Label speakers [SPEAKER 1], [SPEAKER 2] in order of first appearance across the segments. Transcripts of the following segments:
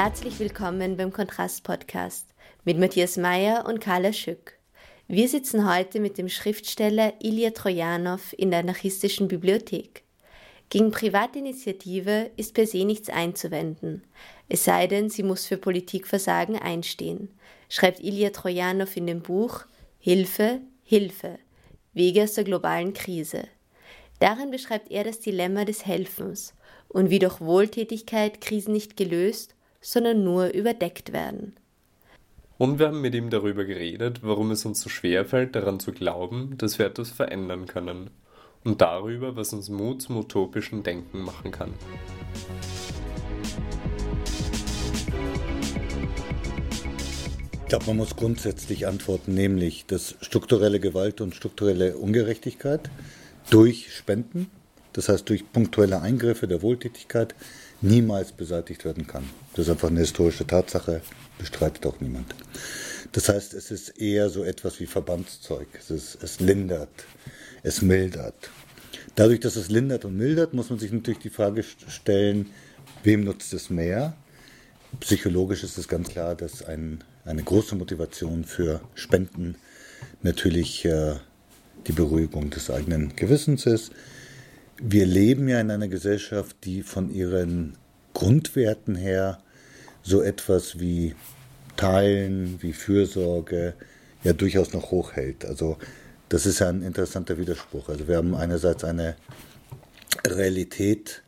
[SPEAKER 1] Herzlich willkommen beim Kontrast Podcast mit Matthias Meyer und Carla Schück. Wir sitzen heute mit dem Schriftsteller Ilya Trojanow in der anarchistischen Bibliothek. Gegen Privatinitiative ist per se nichts einzuwenden, es sei denn, sie muss für Politikversagen einstehen, schreibt Ilya Trojanow in dem Buch Hilfe, Hilfe, Wege aus der globalen Krise. Darin beschreibt er das Dilemma des Helfens und wie durch Wohltätigkeit Krisen nicht gelöst, sondern nur überdeckt werden.
[SPEAKER 2] Und wir haben mit ihm darüber geredet, warum es uns so schwer fällt, daran zu glauben, dass wir etwas verändern können. Und darüber, was uns Mut zum utopischen Denken machen kann.
[SPEAKER 3] Ich glaube, man muss grundsätzlich antworten, nämlich, dass strukturelle Gewalt und strukturelle Ungerechtigkeit durch Spenden, das heißt durch punktuelle Eingriffe der Wohltätigkeit, niemals beseitigt werden kann. Das ist einfach eine historische Tatsache, bestreitet auch niemand. Das heißt, es ist eher so etwas wie Verbandszeug. Es, ist, es lindert, es mildert. Dadurch, dass es lindert und mildert, muss man sich natürlich die Frage stellen, wem nutzt es mehr? Psychologisch ist es ganz klar, dass ein, eine große Motivation für Spenden natürlich äh, die Beruhigung des eigenen Gewissens ist. Wir leben ja in einer Gesellschaft, die von ihren Grundwerten her so etwas wie Teilen, wie Fürsorge ja durchaus noch hochhält. Also das ist ja ein interessanter Widerspruch. Also wir haben einerseits eine Realität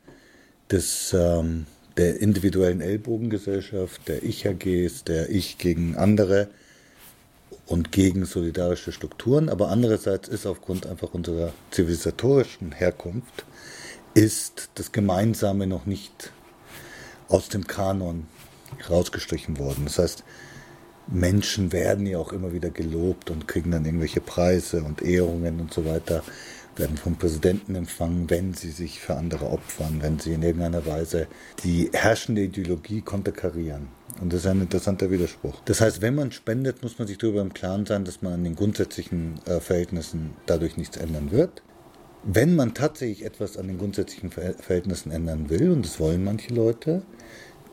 [SPEAKER 3] des, ähm, der individuellen Ellbogengesellschaft, der Ich-AGs, der Ich gegen andere und gegen solidarische Strukturen, aber andererseits ist aufgrund einfach unserer zivilisatorischen Herkunft ist das Gemeinsame noch nicht aus dem Kanon rausgestrichen worden. Das heißt, Menschen werden ja auch immer wieder gelobt und kriegen dann irgendwelche Preise und Ehrungen und so weiter, werden vom Präsidenten empfangen, wenn sie sich für andere opfern, wenn sie in irgendeiner Weise die herrschende Ideologie konterkarieren. Und das ist ein interessanter Widerspruch. Das heißt, wenn man spendet, muss man sich darüber im Klaren sein, dass man an den grundsätzlichen äh, Verhältnissen dadurch nichts ändern wird. Wenn man tatsächlich etwas an den grundsätzlichen Verhältnissen ändern will, und das wollen manche Leute,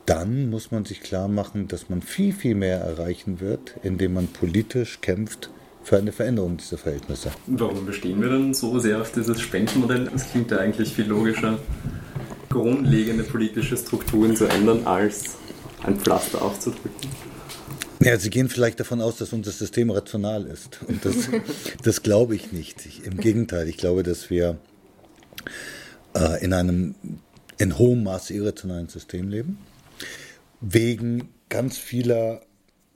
[SPEAKER 3] dann muss man sich klar machen, dass man viel, viel mehr erreichen wird, indem man politisch kämpft für eine Veränderung dieser Verhältnisse.
[SPEAKER 2] Warum bestehen wir dann so sehr auf dieses Spendenmodell? Es klingt ja eigentlich viel logischer, grundlegende politische Strukturen zu ändern, als ein Pflaster aufzudrücken.
[SPEAKER 3] Ja, Sie gehen vielleicht davon aus, dass unser System rational ist. Und das, das glaube ich nicht. Ich, Im Gegenteil, ich glaube, dass wir äh, in einem in hohem Maße irrationalen System leben wegen ganz vieler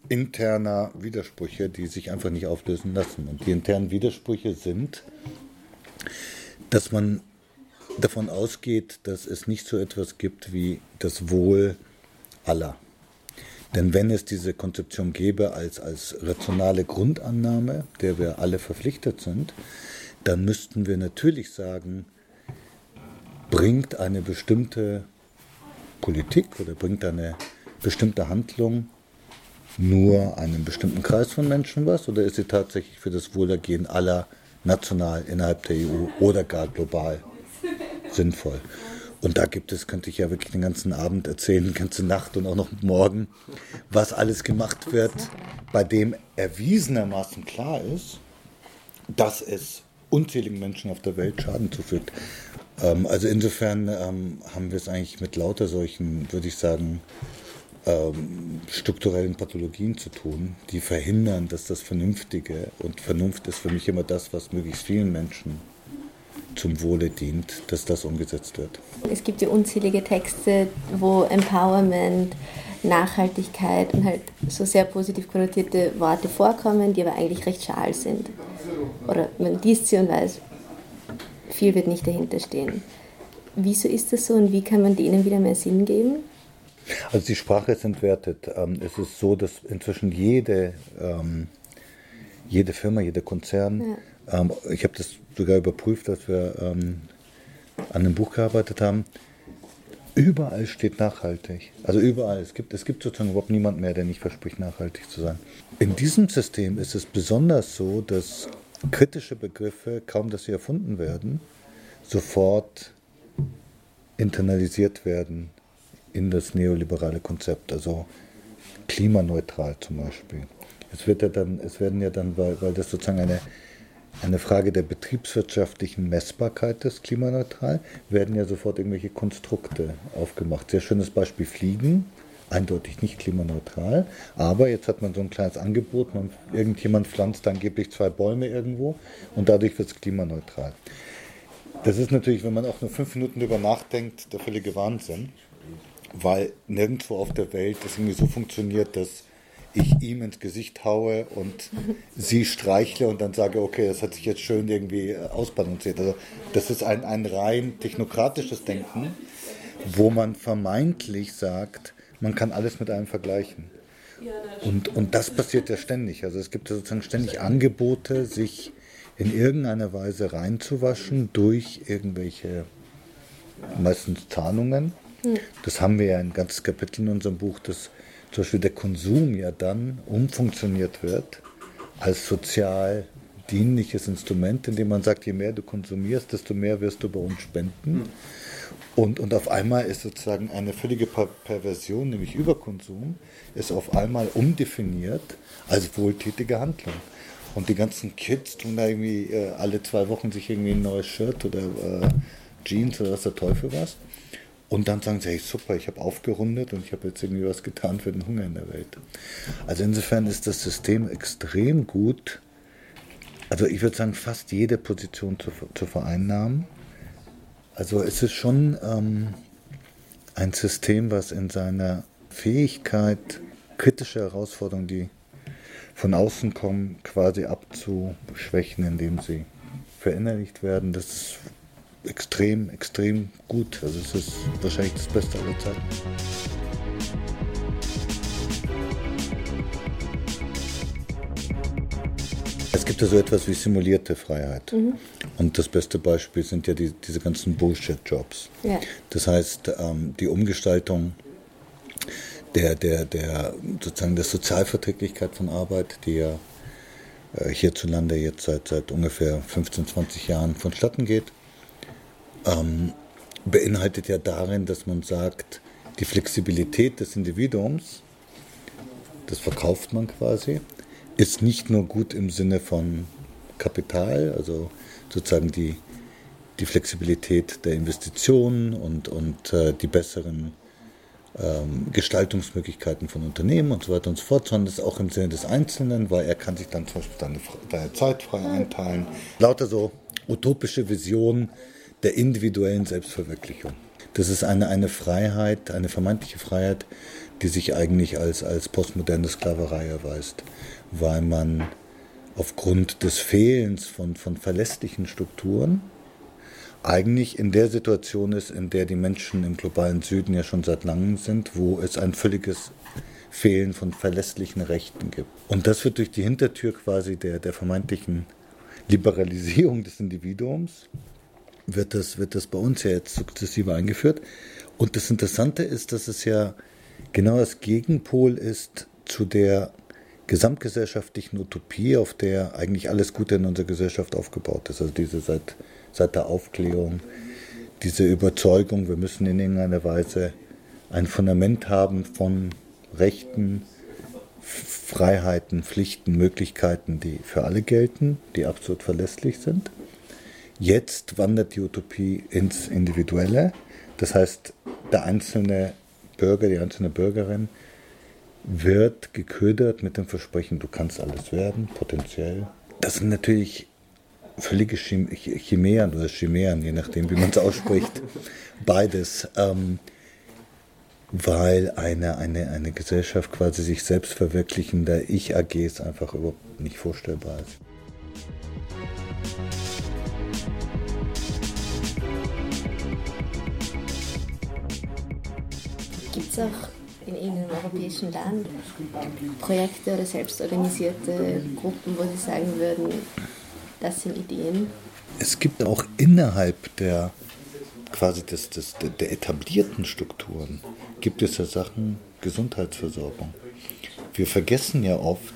[SPEAKER 3] interner Widersprüche, die sich einfach nicht auflösen lassen. Und die internen Widersprüche sind, dass man davon ausgeht, dass es nicht so etwas gibt wie das Wohl aller. Denn wenn es diese Konzeption gäbe als, als rationale Grundannahme, der wir alle verpflichtet sind, dann müssten wir natürlich sagen, bringt eine bestimmte Politik oder bringt eine bestimmte Handlung nur einem bestimmten Kreis von Menschen was oder ist sie tatsächlich für das Wohlergehen aller national innerhalb der EU oder gar global sinnvoll? Und da gibt es, könnte ich ja wirklich den ganzen Abend erzählen, die ganze Nacht und auch noch morgen, was alles gemacht wird, bei dem erwiesenermaßen klar ist, dass es unzähligen Menschen auf der Welt Schaden zufügt. Ähm, also insofern ähm, haben wir es eigentlich mit lauter solchen, würde ich sagen, ähm, strukturellen Pathologien zu tun, die verhindern, dass das Vernünftige und Vernunft ist für mich immer das, was möglichst vielen Menschen zum Wohle dient, dass das umgesetzt wird.
[SPEAKER 1] Es gibt ja unzählige Texte, wo Empowerment, Nachhaltigkeit und halt so sehr positiv konnotierte Worte vorkommen, die aber eigentlich recht schal sind. Oder man liest sie und weiß, viel wird nicht dahinter stehen. Wieso ist das so und wie kann man denen wieder mehr Sinn geben?
[SPEAKER 3] Also die Sprache ist entwertet. Ähm, es ist so, dass inzwischen jede, ähm, jede Firma, jeder Konzern, ja. Ähm, ich habe das sogar überprüft, dass wir an einem Buch gearbeitet haben, überall steht nachhaltig. Also überall. Es gibt, es gibt sozusagen überhaupt niemand mehr, der nicht verspricht, nachhaltig zu sein. In diesem System ist es besonders so, dass kritische Begriffe, kaum dass sie erfunden werden, sofort internalisiert werden in das neoliberale Konzept, also klimaneutral zum Beispiel. Es, wird ja dann, es werden ja dann, weil, weil das sozusagen eine, eine Frage der betriebswirtschaftlichen Messbarkeit ist, klimaneutral, werden ja sofort irgendwelche Konstrukte aufgemacht. Sehr schönes Beispiel Fliegen, eindeutig nicht klimaneutral, aber jetzt hat man so ein kleines Angebot, man, irgendjemand pflanzt angeblich zwei Bäume irgendwo und dadurch wird es klimaneutral. Das ist natürlich, wenn man auch nur fünf Minuten darüber nachdenkt, der völlige Wahnsinn, weil nirgendwo auf der Welt das irgendwie so funktioniert, dass ich ihm ins Gesicht haue und sie streichle und dann sage, okay, das hat sich jetzt schön irgendwie äh, ausbalanciert. Also das ist ein, ein rein technokratisches Denken, wo man vermeintlich sagt, man kann alles mit einem vergleichen. Und, und das passiert ja ständig. Also es gibt ja sozusagen ständig Angebote, sich in irgendeiner Weise reinzuwaschen durch irgendwelche meistens Zahlungen. Hm. Das haben wir ja ein ganzes Kapitel in unserem Buch, dass zum Beispiel der Konsum ja dann umfunktioniert wird als sozial dienliches Instrument, indem man sagt, je mehr du konsumierst, desto mehr wirst du bei uns spenden. Und, und auf einmal ist sozusagen eine völlige per Perversion, nämlich Überkonsum, ist auf einmal umdefiniert als wohltätige Handlung. Und die ganzen Kids tun da irgendwie äh, alle zwei Wochen sich irgendwie ein neues Shirt oder äh, Jeans oder was der Teufel was. Und dann sagen sie, hey super, ich habe aufgerundet und ich habe jetzt irgendwie was getan für den Hunger in der Welt. Also insofern ist das System extrem gut. Also ich würde sagen, fast jede Position zu, zu vereinnahmen. Also es ist schon ähm, ein System, was in seiner Fähigkeit, kritische Herausforderungen, die von außen kommen, quasi abzuschwächen, indem sie verinnerlicht werden. Das ist extrem, extrem gut. Also es ist wahrscheinlich das Beste aller Zeiten. Es gibt ja so etwas wie simulierte Freiheit. Mhm. Und das beste Beispiel sind ja die, diese ganzen Bullshit-Jobs. Ja. Das heißt, ähm, die Umgestaltung der, der, der, sozusagen der Sozialverträglichkeit von Arbeit, die ja äh, hierzulande jetzt seit, seit ungefähr 15, 20 Jahren vonstatten geht, ähm, beinhaltet ja darin, dass man sagt, die Flexibilität des Individuums, das verkauft man quasi, ist nicht nur gut im Sinne von Kapital, also sozusagen die, die Flexibilität der Investitionen und, und äh, die besseren ähm, Gestaltungsmöglichkeiten von Unternehmen und so weiter und so fort, sondern es ist auch im Sinne des Einzelnen, weil er kann sich dann zum Beispiel seine, seine Zeit frei einteilen. Lauter so utopische Visionen der individuellen Selbstverwirklichung. Das ist eine, eine Freiheit, eine vermeintliche Freiheit, die sich eigentlich als, als postmoderne Sklaverei erweist, weil man aufgrund des Fehlens von, von verlässlichen Strukturen eigentlich in der Situation ist, in der die Menschen im globalen Süden ja schon seit langem sind, wo es ein völliges Fehlen von verlässlichen Rechten gibt. Und das wird durch die Hintertür quasi der, der vermeintlichen Liberalisierung des Individuums, wird das, wird das bei uns ja jetzt sukzessive eingeführt. Und das Interessante ist, dass es ja genau das Gegenpol ist zu der gesamtgesellschaftlichen Utopie, auf der eigentlich alles Gute in unserer Gesellschaft aufgebaut ist. Also diese seit, seit der Aufklärung, diese Überzeugung, wir müssen in irgendeiner Weise ein Fundament haben von Rechten, Freiheiten, Pflichten, Möglichkeiten, die für alle gelten, die absolut verlässlich sind. Jetzt wandert die Utopie ins Individuelle. Das heißt, der einzelne Bürger, die einzelne Bürgerin wird geködert mit dem Versprechen, du kannst alles werden, potenziell. Das sind natürlich völlige Chimären oder Chimären, je nachdem, wie man es ausspricht. Beides. Ähm, weil eine, eine, eine Gesellschaft quasi sich selbst verwirklichender Ich-AGs einfach überhaupt nicht vorstellbar ist.
[SPEAKER 1] Gibt es auch in irgendeinem europäischen Land Projekte oder selbstorganisierte Gruppen, wo Sie sagen würden, das sind Ideen?
[SPEAKER 3] Es gibt auch innerhalb der quasi des, des, der etablierten Strukturen gibt es ja Sachen Gesundheitsversorgung. Wir vergessen ja oft,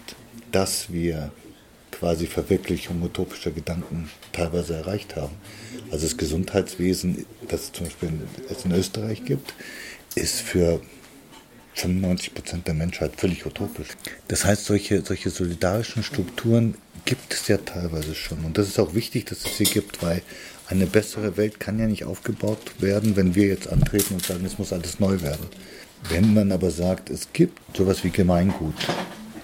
[SPEAKER 3] dass wir quasi Verwirklichung utopischer Gedanken teilweise erreicht haben. Also das Gesundheitswesen, das es zum Beispiel in, es in Österreich gibt, ist für 95 Prozent der Menschheit völlig utopisch. Das heißt, solche, solche solidarischen Strukturen gibt es ja teilweise schon. Und das ist auch wichtig, dass es sie gibt, weil eine bessere Welt kann ja nicht aufgebaut werden, wenn wir jetzt antreten und sagen, es muss alles neu werden. Wenn man aber sagt, es gibt sowas wie Gemeingut,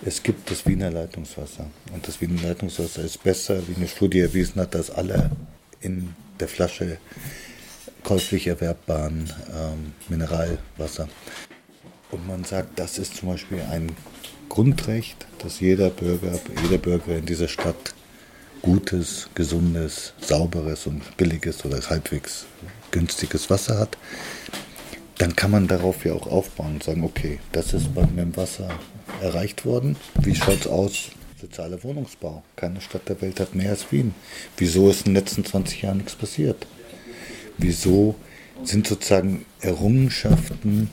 [SPEAKER 3] es gibt das Wiener Leitungswasser und das Wiener Leitungswasser ist besser, wie eine Studie erwiesen hat, dass alle in der Flasche käuflich erwerbbaren ähm, Mineralwasser und man sagt, das ist zum Beispiel ein Grundrecht, dass jeder Bürger, jeder Bürger in dieser Stadt gutes, gesundes, sauberes und billiges oder halbwegs günstiges Wasser hat, dann kann man darauf ja auch aufbauen und sagen, okay, das ist mit dem Wasser erreicht worden. Wie schaut es aus? Sozialer Wohnungsbau. Keine Stadt der Welt hat mehr als Wien. Wieso ist in den letzten 20 Jahren nichts passiert? Wieso sind sozusagen Errungenschaften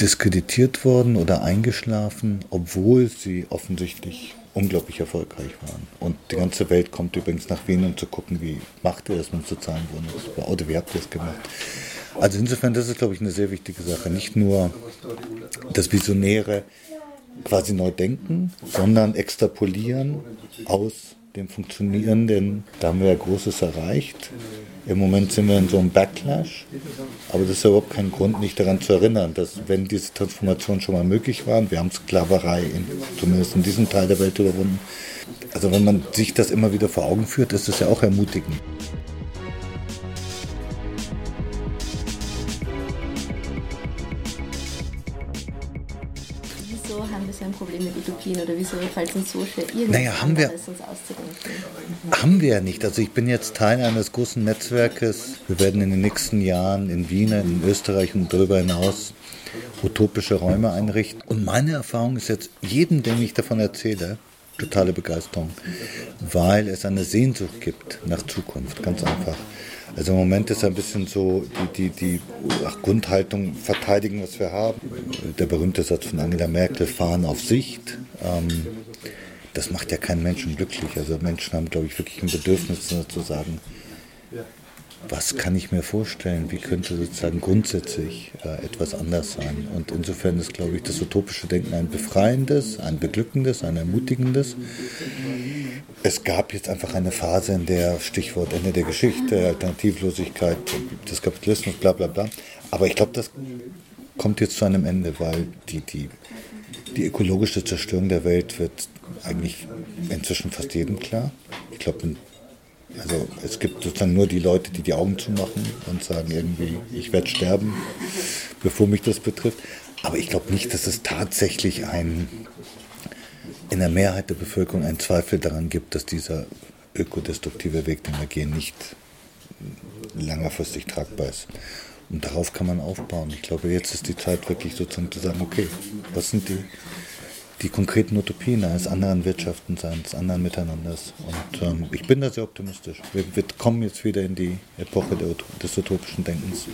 [SPEAKER 3] diskreditiert worden oder eingeschlafen, obwohl sie offensichtlich unglaublich erfolgreich waren. Und die ganze Welt kommt übrigens nach Wien, um zu gucken, wie macht ihr das mit sozialen Wohnungsbau oder wie habt ihr das gemacht. Also insofern, das ist, glaube ich, eine sehr wichtige Sache. Nicht nur das Visionäre quasi neu denken, sondern extrapolieren aus dem Funktionierenden. Da haben wir ja Großes erreicht. Im Moment sind wir in so einem Backlash, aber das ist ja überhaupt kein Grund, nicht daran zu erinnern, dass wenn diese Transformation schon mal möglich war, wir haben Sklaverei in, zumindest in diesem Teil der Welt überwunden, also wenn man sich das immer wieder vor Augen führt, ist das ja auch ermutigend.
[SPEAKER 1] Ein Problem mit Utopien oder wieso fällt es uns so schwer,
[SPEAKER 3] irgendwas naja, haben wir, uns auszudenken? Haben wir ja nicht. Also ich bin jetzt Teil eines großen Netzwerkes. Wir werden in den nächsten Jahren in Wien, in Österreich und darüber hinaus utopische Räume einrichten. Und meine Erfahrung ist jetzt, jedem, dem ich davon erzähle, totale Begeisterung, weil es eine Sehnsucht gibt nach Zukunft, ganz einfach. Also im Moment ist ein bisschen so die, die, die ach, Grundhaltung verteidigen, was wir haben. Der berühmte Satz von Angela Merkel, fahren auf Sicht. Ähm, das macht ja keinen Menschen glücklich. Also Menschen haben, glaube ich, wirklich ein Bedürfnis zu sagen, was kann ich mir vorstellen, wie könnte sozusagen grundsätzlich äh, etwas anders sein. Und insofern ist, glaube ich, das utopische Denken ein befreiendes, ein beglückendes, ein ermutigendes. Es gab jetzt einfach eine Phase, in der Stichwort Ende der Geschichte, Alternativlosigkeit des Kapitalismus, bla bla bla. Aber ich glaube, das kommt jetzt zu einem Ende, weil die, die, die ökologische Zerstörung der Welt wird eigentlich inzwischen fast jedem klar. Ich glaube, also es gibt sozusagen nur die Leute, die die Augen zumachen und sagen irgendwie, ich werde sterben, bevor mich das betrifft. Aber ich glaube nicht, dass es tatsächlich ein, in der Mehrheit der Bevölkerung einen Zweifel daran gibt, dass dieser ökodestruktive Weg, den wir gehen, nicht längerfristig tragbar ist. Und darauf kann man aufbauen. Ich glaube, jetzt ist die Zeit wirklich sozusagen zu sagen, okay, was sind die die konkreten Utopien eines anderen Wirtschaftenseins, anderen Miteinanders. Und ähm, ich bin da sehr optimistisch. Wir, wir, kommen jetzt wieder in die Epoche des utopischen Denkens.